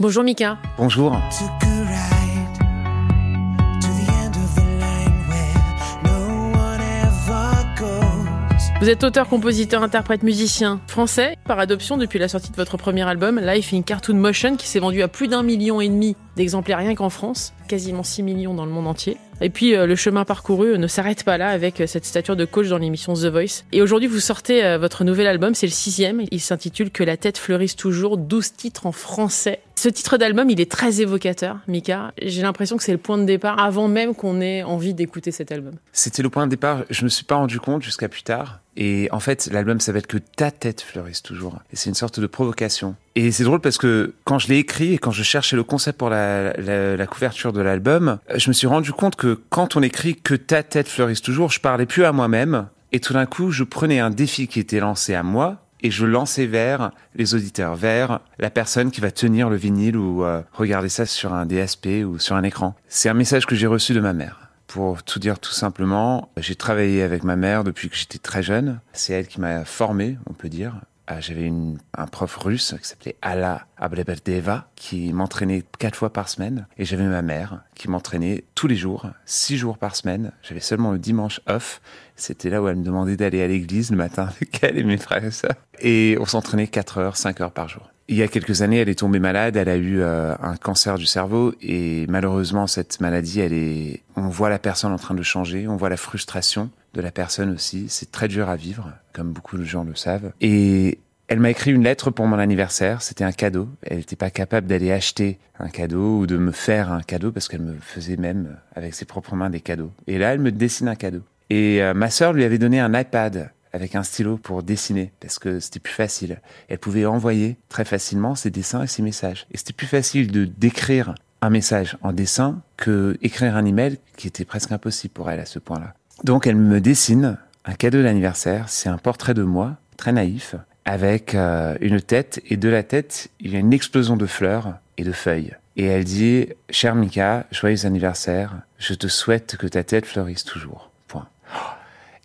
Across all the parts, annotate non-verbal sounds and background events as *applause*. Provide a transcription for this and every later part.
Bonjour Mika. Bonjour. Vous êtes auteur, compositeur, interprète, musicien français, par adoption depuis la sortie de votre premier album, Life in Cartoon Motion, qui s'est vendu à plus d'un million et demi d'exemplaires rien qu'en France, quasiment 6 millions dans le monde entier. Et puis euh, le chemin parcouru ne s'arrête pas là avec euh, cette stature de coach dans l'émission The Voice. Et aujourd'hui vous sortez euh, votre nouvel album, c'est le sixième, il s'intitule Que la tête fleurisse toujours, 12 titres en français. Ce titre d'album, il est très évocateur, Mika. J'ai l'impression que c'est le point de départ avant même qu'on ait envie d'écouter cet album. C'était le point de départ, je me suis pas rendu compte jusqu'à plus tard. Et en fait, l'album s'appelle Que ta tête fleurisse toujours. Et c'est une sorte de provocation. Et c'est drôle parce que quand je l'ai écrit et quand je cherchais le concept pour la, la, la couverture de l'album, je me suis rendu compte que quand on écrit Que ta tête fleurisse toujours, je parlais plus à moi-même. Et tout d'un coup, je prenais un défi qui était lancé à moi et je lançais vers les auditeurs, vers la personne qui va tenir le vinyle ou euh, regarder ça sur un DSP ou sur un écran. C'est un message que j'ai reçu de ma mère. Pour tout dire tout simplement, j'ai travaillé avec ma mère depuis que j'étais très jeune. C'est elle qui m'a formé, on peut dire. Ah, j'avais un prof russe qui s'appelait Ala Ableberdeva qui m'entraînait quatre fois par semaine et j'avais ma mère qui m'entraînait tous les jours, six jours par semaine. J'avais seulement le dimanche off. C'était là où elle me demandait d'aller à l'église le matin *laughs* avec elle et mes frères et. Et on s'entraînait quatre heures, cinq heures par jour. Il y a quelques années, elle est tombée malade, elle a eu euh, un cancer du cerveau et malheureusement cette maladie, elle on voit la personne en train de changer, on voit la frustration de la personne aussi. C'est très dur à vivre, comme beaucoup de gens le savent. Et elle m'a écrit une lettre pour mon anniversaire. C'était un cadeau. Elle n'était pas capable d'aller acheter un cadeau ou de me faire un cadeau parce qu'elle me faisait même avec ses propres mains des cadeaux. Et là, elle me dessine un cadeau. Et euh, ma sœur lui avait donné un iPad avec un stylo pour dessiner parce que c'était plus facile. Elle pouvait envoyer très facilement ses dessins et ses messages. Et c'était plus facile de d'écrire un message en dessin que écrire un email qui était presque impossible pour elle à ce point-là. Donc elle me dessine un cadeau d'anniversaire, c'est un portrait de moi, très naïf, avec euh, une tête, et de la tête, il y a une explosion de fleurs et de feuilles. Et elle dit, cher Mika, joyeux anniversaire, je te souhaite que ta tête fleurisse toujours. Point.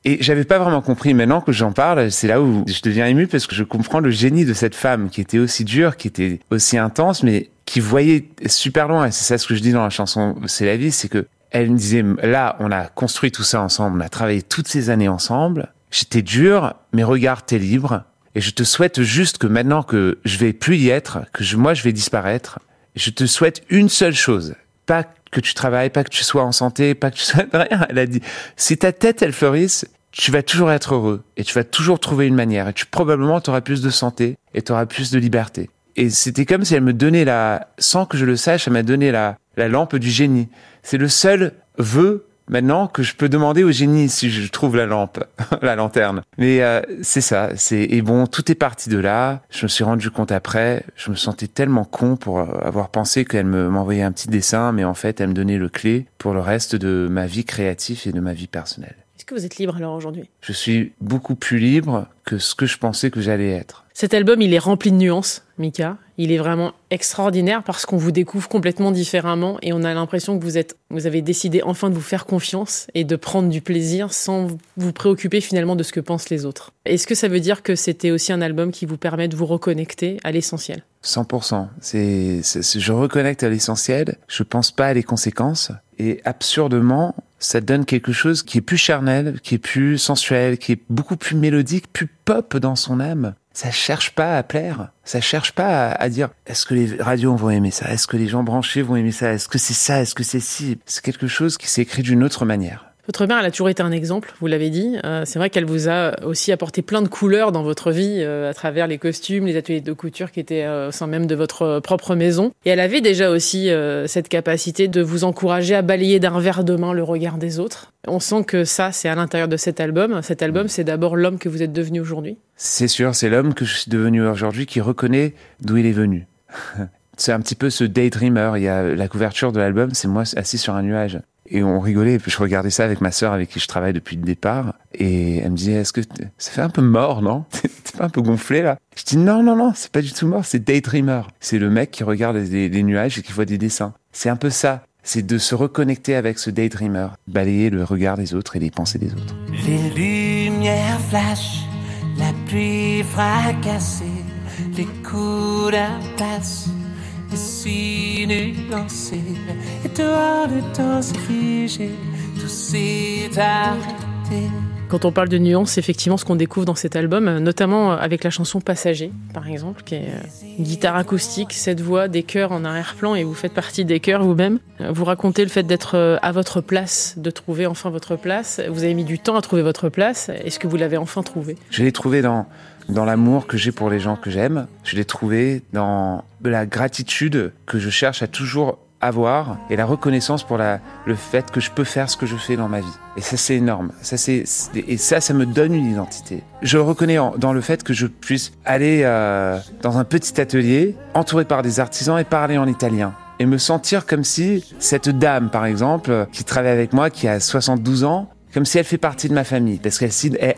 Et j'avais pas vraiment compris. Maintenant que j'en parle, c'est là où je deviens ému parce que je comprends le génie de cette femme qui était aussi dure, qui était aussi intense, mais qui voyait super loin. Et c'est ça ce que je dis dans la chanson C'est la vie, c'est que elle me disait, là, on a construit tout ça ensemble, on a travaillé toutes ces années ensemble. J'étais dur, mais regarde, t'es libre. Et je te souhaite juste que maintenant que je vais plus y être, que je, moi je vais disparaître, je te souhaite une seule chose. Pas que tu travailles, pas que tu sois en santé, pas que tu sois *laughs* rien. Elle a dit, si ta tête elle fleurisse, tu vas toujours être heureux et tu vas toujours trouver une manière et tu probablement t'auras plus de santé et t'auras plus de liberté. Et c'était comme si elle me donnait la, sans que je le sache, elle m'a donné la, la lampe du génie. C'est le seul vœu maintenant que je peux demander au génie si je trouve la lampe, *laughs* la lanterne. Mais euh, c'est ça. C'est et bon, tout est parti de là. Je me suis rendu compte après. Je me sentais tellement con pour euh, avoir pensé qu'elle me m'envoyait un petit dessin, mais en fait, elle me donnait le clé pour le reste de ma vie créative et de ma vie personnelle. Est-ce que vous êtes libre alors aujourd'hui? Je suis beaucoup plus libre que ce que je pensais que j'allais être. Cet album, il est rempli de nuances, Mika. Il est vraiment extraordinaire parce qu'on vous découvre complètement différemment et on a l'impression que vous êtes, vous avez décidé enfin de vous faire confiance et de prendre du plaisir sans vous préoccuper finalement de ce que pensent les autres. Est-ce que ça veut dire que c'était aussi un album qui vous permet de vous reconnecter à l'essentiel? 100%. C'est, c'est, je reconnecte à l'essentiel. Je pense pas à les conséquences. Et absurdement, ça donne quelque chose qui est plus charnel, qui est plus sensuel, qui est beaucoup plus mélodique, plus pop dans son âme ça cherche pas à plaire. Ça cherche pas à, dire est-ce que les radios vont aimer ça? Est-ce que les gens branchés vont aimer ça? Est-ce que c'est ça? Est-ce que c'est si C'est quelque chose qui s'écrit d'une autre manière. Votre mère, elle a toujours été un exemple, vous l'avez dit. Euh, c'est vrai qu'elle vous a aussi apporté plein de couleurs dans votre vie euh, à travers les costumes, les ateliers de couture qui étaient euh, au sein même de votre propre maison. Et elle avait déjà aussi cette capacité de vous encourager à balayer d'un verre de main le regard des autres. On sent que ça, c'est à l'intérieur de cet album. Cet album, c'est d'abord l'homme que vous êtes devenu aujourd'hui. C'est sûr, c'est l'homme que je suis devenu aujourd'hui qui reconnaît d'où il est venu. *laughs* c'est un petit peu ce daydreamer. Il y a la couverture de l'album, c'est moi assis sur un nuage. Et on rigolait, je regardais ça avec ma sœur avec qui je travaille depuis le départ, et elle me disait, est-ce que ça fait un peu mort, non? *laughs* T'es pas un peu gonflé là? Je dis, non, non, non, c'est pas du tout mort, c'est Daydreamer. C'est le mec qui regarde les, nuages et qui voit des dessins. C'est un peu ça, c'est de se reconnecter avec ce Daydreamer, balayer le regard des autres et les pensées des autres. Les lumières flashent, la pluie fracassée, les coups d'impasse est si nuancé. Et dehors le temps s'est figé, tout s'est arrêté. Quand on parle de nuances, effectivement, ce qu'on découvre dans cet album, euh, notamment euh, avec la chanson Passager, par exemple, qui est euh, une guitare acoustique, cette voix, des chœurs en arrière-plan, et vous faites partie des chœurs vous-même. Vous racontez le fait d'être à votre place, de trouver enfin votre place. Vous avez mis du temps à trouver votre place. Est-ce que vous l'avez enfin trouvé Je l'ai trouvé dans, dans l'amour que j'ai pour les gens que j'aime. Je l'ai trouvé dans la gratitude que je cherche à toujours avoir et la reconnaissance pour la, le fait que je peux faire ce que je fais dans ma vie. Et ça, c'est énorme. Ça, c'est, et ça, ça me donne une identité. Je le reconnais dans le fait que je puisse aller euh, dans un petit atelier entouré par des artisans et parler en italien et me sentir comme si cette dame, par exemple, qui travaille avec moi, qui a 72 ans, comme si elle fait partie de ma famille, parce qu'elle,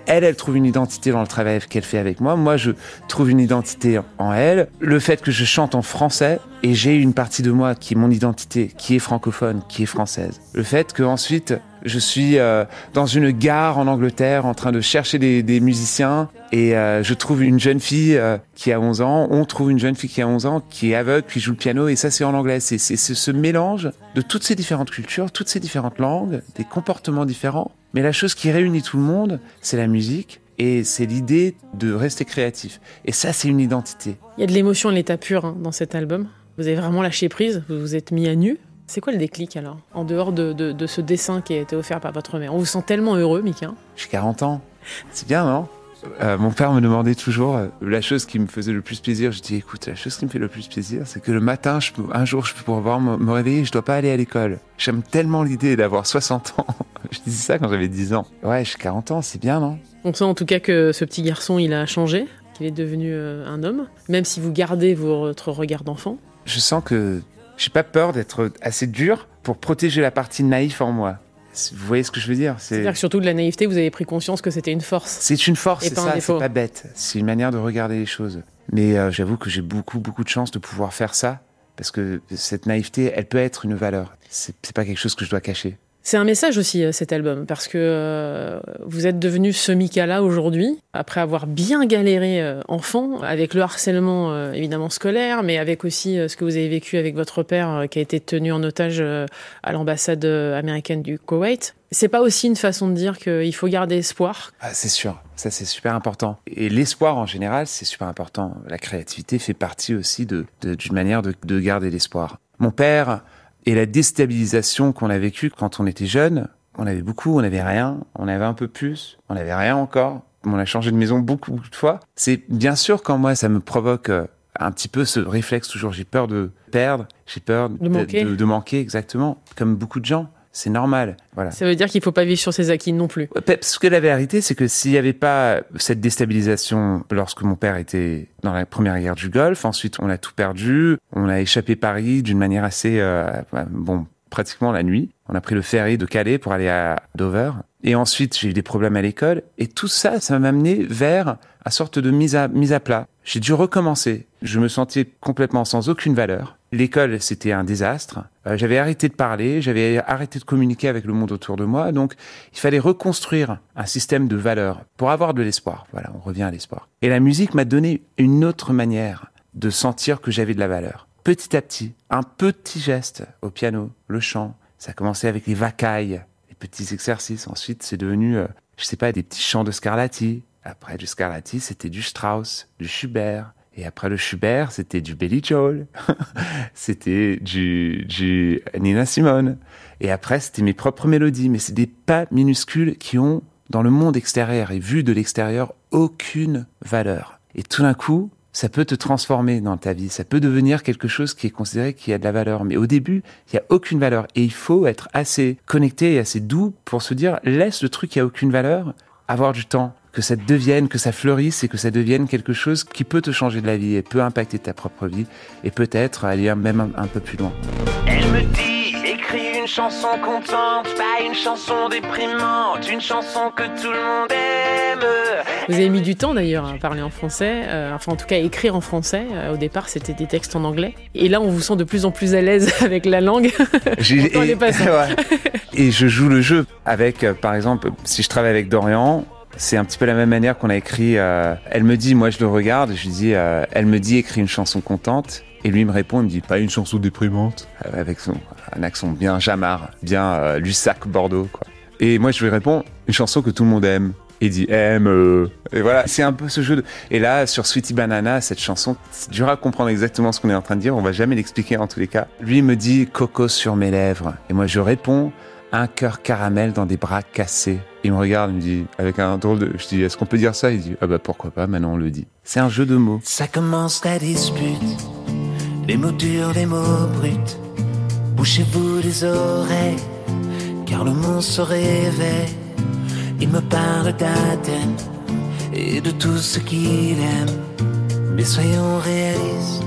elle, elle trouve une identité dans le travail qu'elle fait avec moi. Moi, je trouve une identité en elle. Le fait que je chante en français et j'ai une partie de moi qui est mon identité, qui est francophone, qui est française. Le fait que ensuite je suis euh, dans une gare en Angleterre en train de chercher des, des musiciens et euh, je trouve une jeune fille euh, qui a 11 ans, on trouve une jeune fille qui a 11 ans, qui est aveugle, qui joue le piano et ça c'est en anglais. C'est ce mélange de toutes ces différentes cultures, toutes ces différentes langues, des comportements différents. Mais la chose qui réunit tout le monde, c'est la musique et c'est l'idée de rester créatif. Et ça, c'est une identité. Il y a de l'émotion à l'état pur hein, dans cet album. Vous avez vraiment lâché prise, vous vous êtes mis à nu. C'est quoi le déclic alors En dehors de, de, ce dessin qui a été offert par votre mère? On vous sent tellement heureux, Mika. J'ai 40 ans. C'est bien, non? Euh, mon père me demandait toujours euh, la chose qui me faisait le plus plaisir. Je dis écoute, la chose qui me fait le plus plaisir, c'est que le matin, je un jour, je peux pouvoir me, me réveiller, je dois pas aller à l'école. J'aime tellement l'idée d'avoir 60 ans. *laughs* je disais ça quand j'avais 10 ans. Ouais, j'ai 40 ans, c'est bien, non? On sent en tout cas que ce petit garçon, il a changé, qu'il est devenu euh, un homme, même si vous gardez votre regard d'enfant. Je sens que j'ai pas peur d'être assez dur pour protéger la partie naïve en moi. Vous voyez ce que je veux dire? C'est-à-dire que surtout de la naïveté, vous avez pris conscience que c'était une force. C'est une force, c'est ça, c'est pas bête. C'est une manière de regarder les choses. Mais euh, j'avoue que j'ai beaucoup, beaucoup de chance de pouvoir faire ça, parce que cette naïveté, elle peut être une valeur. C'est pas quelque chose que je dois cacher. C'est un message aussi euh, cet album parce que euh, vous êtes devenu ce Mika-là aujourd'hui après avoir bien galéré euh, enfant avec le harcèlement évidemment scolaire mais avec aussi ce que vous avez vécu avec votre père qui a été tenu en otage à l'ambassade américaine du Koweït. C'est pas aussi une façon de dire qu'il faut garder espoir ah, C'est sûr, ça c'est super important. Et l'espoir en général, c'est super important. La créativité fait partie aussi d'une manière de garder l'espoir. Mon père, et la déstabilisation qu'on a vécue quand on était jeune, on avait beaucoup, on n'avait rien, on avait un peu plus, on n'avait rien encore. On a changé de maison beaucoup, beaucoup de fois. C'est bien sûr quand moi ça me provoque euh, un petit peu ce réflexe toujours. J'ai peur de perdre, j'ai peur de, manquer. de manquer exactement, comme beaucoup de gens c'est normal. Voilà. Ça veut dire qu'il faut pas vivre sur ses acquis non plus. Parce que la vérité, c'est que s'il n'y avait pas cette déstabilisation lorsque mon père était dans la première guerre du Golfe, ensuite on a tout perdu, on a échappé Paris d'une manière assez, euh, bon, pratiquement la nuit. On a pris le ferry de Calais pour aller à Dover. Et ensuite, j'ai eu des problèmes à l'école. Et tout ça, ça m'a amené vers une sorte de mise à, mise à plat. J'ai dû recommencer. Je me sentais complètement sans aucune valeur. L'école, c'était un désastre. Euh, j'avais arrêté de parler, j'avais arrêté de communiquer avec le monde autour de moi. Donc, il fallait reconstruire un système de valeurs pour avoir de l'espoir. Voilà, on revient à l'espoir. Et la musique m'a donné une autre manière de sentir que j'avais de la valeur. Petit à petit, un petit geste au piano, le chant. Ça a commencé avec les vacailles, les petits exercices. Ensuite, c'est devenu, euh, je sais pas, des petits chants de Scarlatti. Après du Scarlatti, c'était du Strauss, du Schubert, et après le Schubert, c'était du Billy Joel, *laughs* c'était du, du Nina Simone. Et après, c'était mes propres mélodies, mais c'est des pas minuscules qui ont, dans le monde extérieur et vu de l'extérieur, aucune valeur. Et tout d'un coup, ça peut te transformer dans ta vie, ça peut devenir quelque chose qui est considéré qui a de la valeur. Mais au début, il n'y a aucune valeur. Et il faut être assez connecté et assez doux pour se dire, laisse le truc qui a aucune valeur avoir du temps que ça devienne, que ça fleurisse et que ça devienne quelque chose qui peut te changer de la vie et peut impacter ta propre vie et peut-être aller même un, peu plus loin. Elle me dit, écris une chanson contente, pas une chanson déprimante, une chanson que tout le monde aime. Vous avez mis du temps d'ailleurs à parler en français, euh, enfin en tout cas à écrire en français. Euh, au départ, c'était des textes en anglais. Et là, on vous sent de plus en plus à l'aise *laughs* avec la langue. et, *laughs* et je joue le jeu avec, euh, par exemple, si je travaille avec Dorian, c'est un petit peu la même manière qu'on a écrit. Euh, elle me dit, moi je le regarde, je lui dis, euh, elle me dit écris une chanson contente. Et lui me répond, il me dit pas une chanson déprimante, euh, avec son un accent bien jamard, bien Lussac Bordeaux quoi. Et moi je lui réponds une chanson que tout le monde aime. Il dit aime. euh. Et voilà, c'est un peu ce jeu de. Et là sur Sweetie Banana, cette chanson, c'est dur à comprendre exactement ce qu'on est en train de dire. On va jamais l'expliquer en tous les cas. Lui me dit coco sur mes lèvres, et moi je réponds un cœur caramel dans des bras cassés. Il me regarde, il me dit, avec un drôle de. Je dis, est-ce qu'on peut dire ça? Il dit, ah bah pourquoi pas, maintenant on le dit. C'est un jeu de mots. Ça commence la dispute, les mots durs, les mots bruts. Bouchez-vous les oreilles, car le monde se réveille. Il me parle d'Athènes et de tout ce qu'il aime. Mais soyons réalistes,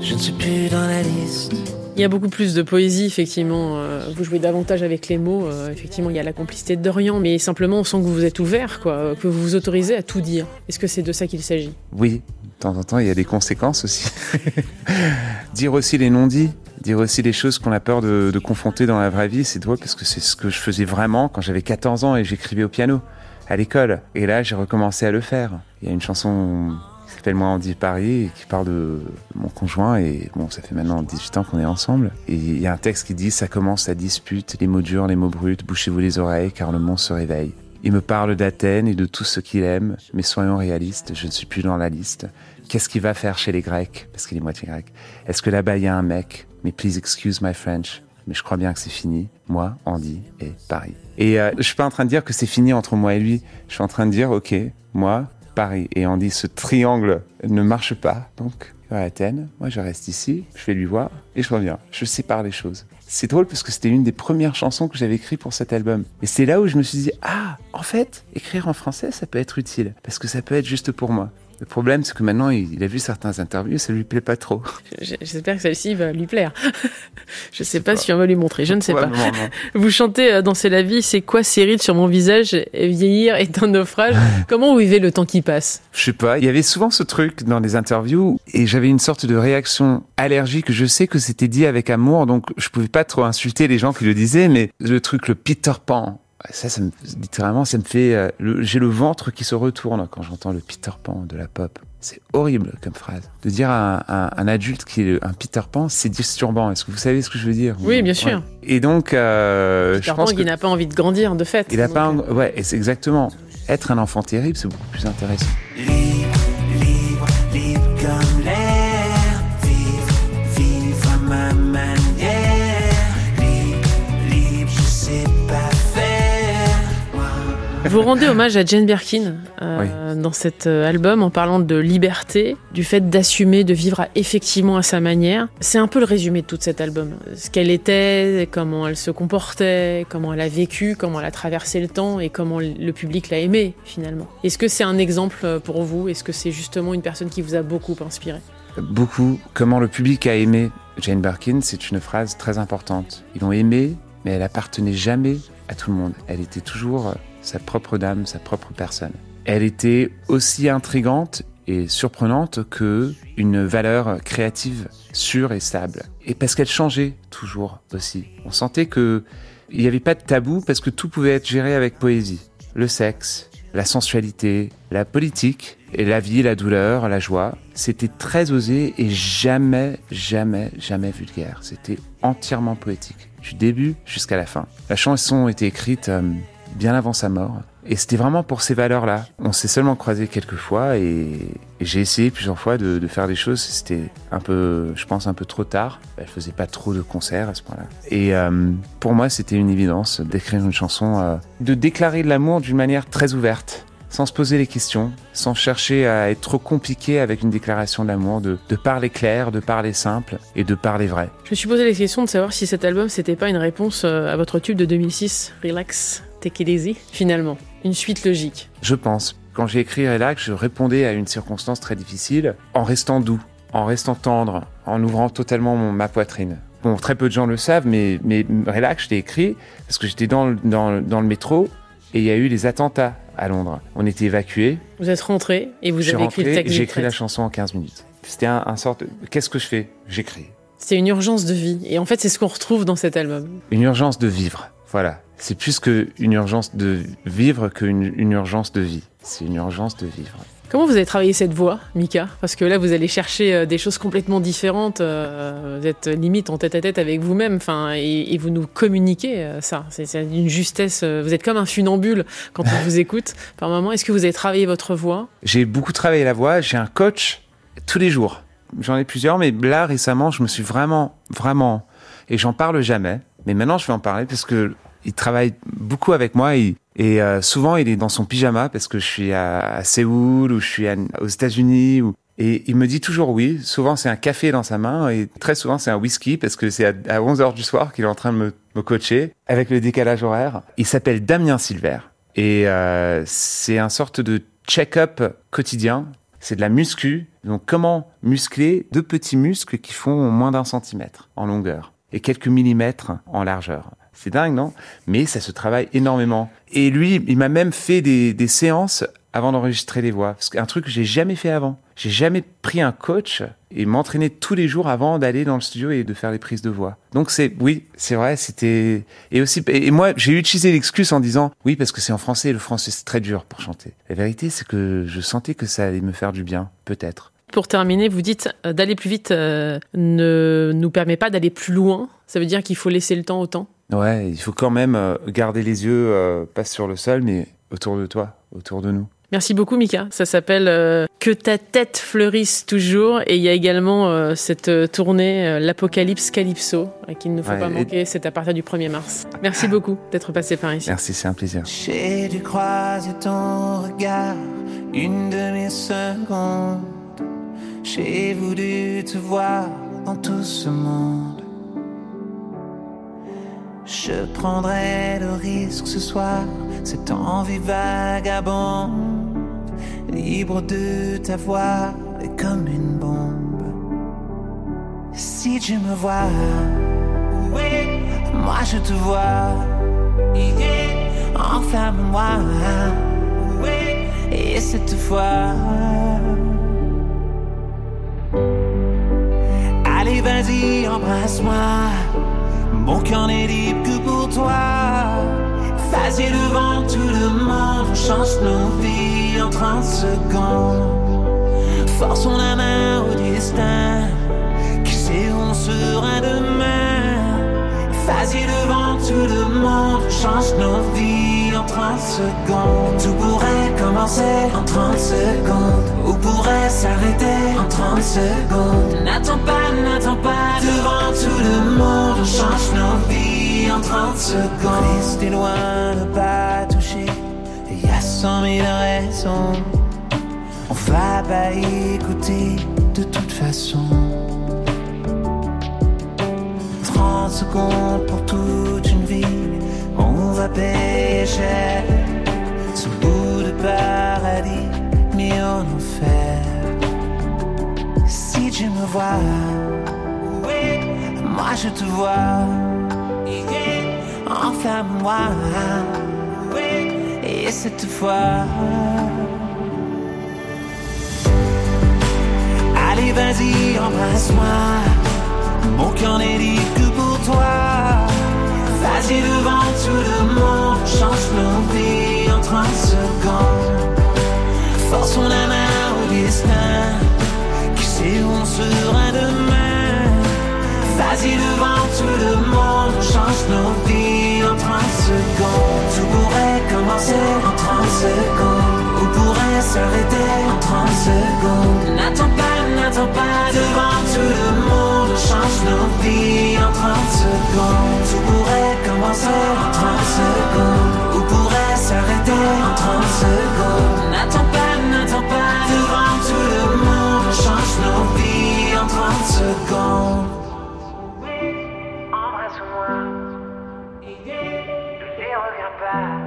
je ne suis plus dans la liste. Il y a beaucoup plus de poésie, effectivement. euh, Vous jouez davantage avec les mots. euh, Effectivement, il y a la complicité de mais simplement, on sent que vous êtes ouvert, quoi, que vous vous autorisez à tout dire. Est-ce que c'est de ça qu'il s'agit? Oui, de temps en temps, il y a des conséquences aussi. *laughs* dire aussi les non-dits, dire aussi les choses qu'on a peur de, de confronter dans la vraie vie, c'est drôle parce que c'est ce que je faisais vraiment quand j'avais 14 ans et j'écrivais au piano à l'école. Et là, j'ai recommencé à le faire. Il y a une chanson s'appelle Moi on dit Paris et qui parle de mon conjoint et bon, ça fait maintenant 18 ans qu'on est ensemble. Et il y a un texte qui dit ça commence la dispute, les mots durs, les mots bruts, bouchez-vous les oreilles car le monde se réveille. Il me parle d'Athènes et de tout ce qu'il aime, mais soyons réalistes, je ne suis plus dans la liste. Qu'est-ce qu'il va faire chez les Grecs? Parce qu'il est moitié grec. Est-ce que là-bas il y a un mec? Mais please excuse my French. Mais je crois bien que c'est fini. Moi, Andy et Paris. Et euh, je suis pas en train de dire que c'est fini entre moi et lui. Je suis en train de dire, ok, moi, Paris et Andy, ce triangle ne marche pas. Donc, il va à Athènes. Moi, je reste ici. Je vais lui voir et je reviens. Je sépare les choses. C'est drôle parce que c'était une des premières chansons que j'avais écrites pour cet album. Et c'est là où je me suis dit, ah, en fait, écrire en français, ça peut être utile. Parce que ça peut être juste pour moi. Le problème, c'est que maintenant, il, a vu certains interviews, ça lui plaît pas trop. Je- J'espère que celle-ci va lui plaire. *laughs* je sais pas si on va lui montrer, je ne sais pas. *laughs* Vous chantez euh, Danser la vie, c'est quoi rides sur mon visage Vieillir est un naufrage? *laughs* Comment vous vivez le temps qui passe? Je sais pas, il y avait souvent ce truc dans les interviews et j'avais une sorte de réaction allergique. Je sais que c'était dit avec amour, donc je pouvais pas trop insulter les gens qui le disaient, mais le truc, le Peter Pan, ça, ça me, littéralement, ça me fait, euh, j'ai le ventre qui se retourne quand j'entends le Peter Pan de la pop. C'est horrible comme phrase. De dire à un, un- un adulte qui est un Peter Pan, c'est disturbant. Est-ce que vous savez ce que je veux dire? Oui, bien sûr. Ouais. Et donc, euh, je Peter pense Pan que qui n'a pas envie de grandir, de fait. il a Donc, pas, euh, un- ouais, et c'est exactement. Être un enfant terrible, c'est beaucoup plus intéressant. Vous rendez hommage à Jane Birkin euh, dans cet euh, album en parlant de liberté, du fait d'assumer, de vivre à- effectivement à sa manière. C'est un peu le résumé de tout cet album. Ce qu'elle était, comment elle se comportait, comment elle a vécu, comment elle a traversé le temps et comment le public l'a aimée finalement. Est-ce que c'est un exemple euh, pour vous? Est-ce que c'est justement une personne qui vous a beaucoup inspiré? Beaucoup comment le public a aimé Jane Birkin, c'est une phrase très importante. Ils l'ont aimée, mais elle appartenait jamais à tout le monde. Elle était toujours sa propre dame, sa propre personne. Elle était aussi intrigante et surprenante que une valeur créative sûre et stable. Et parce qu'elle changeait toujours aussi. On sentait que il n'y avait pas de tabou parce que tout pouvait être géré avec poésie. Le sexe, la sensualité, la politique, et la vie, la douleur, la joie. C'était très osé et jamais, jamais, jamais vulgaire. C'était entièrement poétique, du début jusqu'à la fin. La chanson était écrite euh, bien avant sa mort. Et c'était vraiment pour ces valeurs-là. On s'est seulement croisés quelques fois et, j'ai essayé plusieurs fois de, faire des choses. C'était un peu, je pense, un peu trop tard. Elle faisait pas trop de concerts à ce point-là. Et euh, pour moi, c'était une évidence d'écrire une chanson, euh, de déclarer de l'amour d'une manière très ouverte, sans se poser les questions, sans chercher à être trop compliqué avec une déclaration d'amour, de, de parler clair, de parler simple et de parler vrai. Je me suis posé la question de savoir si cet album c'était pas une réponse euh, à votre tube de 2006, Relax, Easy, finalement. Une suite logique. Je pense. Quand j'ai écrit Relax, je répondais à une circonstance très difficile en restant doux, en restant tendre, en ouvrant totalement mon- ma poitrine. Bon, très peu de gens le savent, mais, mais Relax, je l'ai écrit parce que j'étais dans, le- dans, dans le métro et il y a eu les attentats à Londres. On était évacués. Vous êtes rentré et vous avez écrit le texte j'ai écrit la chanson en 15 minutes. C'était un, un sorte de... Qu'est-ce que je fais? J'écris. C'est une urgence de vie. Et en fait, c'est ce qu'on retrouve dans cet album. Une urgence de vivre. Voilà. C'est plus qu'une urgence de vivre qu'une une urgence de vie. C'est une urgence de vivre. Comment vous avez travaillé cette voix, Mika? Parce que là, vous allez chercher euh, des choses complètement différentes. euh, Vous êtes limite en tête à tête avec vous-même, enfin, et, et vous nous communiquez euh, ça. C'est d'une justesse. Vous êtes comme un funambule quand on *laughs* vous écoute. Par moment, est-ce que vous avez travaillé votre voix J'ai beaucoup travaillé la voix. J'ai un coach tous les jours. J'en ai plusieurs, mais là récemment, je me suis vraiment, vraiment, et j'en parle jamais. Mais maintenant, je vais en parler parce que il travaille beaucoup avec moi et, euh, souvent il est dans son pyjama parce que je suis à, Séoul ou je suis aux États-Unis et il me dit toujours oui. Souvent c'est un café dans sa main et très souvent c'est un whisky parce que c'est à, à 11 heures du soir qu'il est en train de me, me coacher avec le décalage horaire. Il s'appelle Damien Silver et euh, c'est un sorte de check-up quotidien. C'est de la muscu. Donc comment muscler deux petits muscles qui font moins d'un centimètre en longueur et quelques millimètres en largeur. C'est dingue, non? Mais ça se travaille énormément. Et lui, il m'a même fait des, séances avant d'enregistrer les voix. Parce qu'un truc que j'ai jamais fait avant. J'ai jamais pris un coach et m'entraîner tous les jours avant d'aller dans le studio et de faire les prises de voix. Donc c'est, oui, c'est vrai, c'était, et aussi, et moi, j'ai utilisé l'excuse en disant, oui, parce que c'est en français et le français c'est très dur pour chanter. La vérité, c'est que je sentais que ça allait me faire du bien, peut-être. Pour terminer, vous dites euh, d'aller plus vite euh, ne nous permet pas d'aller plus loin. Ça veut dire qu'il faut laisser le temps au temps? Ouais, il faut quand même euh, garder les yeux, euh, pas sur le sol, mais autour de toi, autour de nous. Merci beaucoup Mika. Ça s'appelle euh, Que ta tête fleurisse toujours et il y a également euh, cette tournée euh, l'Apocalypse Calypso qu'il ne faut Ouais, pas et- manquer, c'est à partir du 1er mars. Merci beaucoup d'être passé par ici. Merci, c'est un plaisir. J'ai dû croiser ton regard une demi-seconde. J'ai voulu te voir dans tout ce monde. Je prendrai le risque ce soir, cette envie vagabonde, libre de ta voix et comme une bombe. Si tu me vois, oui, moi je te vois. Enflamme-moi, oui, et cette fois. Allez, vas-y, embrasse-moi. Mon cœur n'est libre que pour toi. Vas-y devant tout le monde, on change nos vies en 30 secondes. Forçons la main au destin, qui sait où on sera demain. Vas-y devant tout le monde, on change nos vies en 30 secondes. Tout pourrait commencer en 30 secondes, ou pourrait s'arrêter en 30 secondes? N'attends pas, n'attends pas, devant tout le monde, on change nos vies en 30 secondes. Rester loin, ne pas toucher, il y a cent mille raisons. On va pas écouter de toute façon. 30 secondes pour toute une vie, on va payer cher. Ce bout de paradis mis en enfer. Si tu me vois, moi je te vois. Enflamme-moi, oui, et cette fois. Allez, vas-y, embrasse-moi. Mon cœur n'est libre que pour toi. Vas-y devant tout le monde, on change nos vies en 30 secondes. Forçons la main au destin, qui sait où on sera demain? Vas-y devant tout le monde, on change nos vies en 30 secondes. Tout pourrait commencer en 30 secondes, ou pourrait s'arrêter en 30 secondes. N'attends pas, n'attends pas, devant tout le monde, on change nos vies en 30 secondes. Tout pourrait commencer en 30 secondes, ou pourrait s'arrêter en 30 secondes. N'attends pas, n'attends pas, devant tout le monde, on change nos vies en 30 secondes. cry.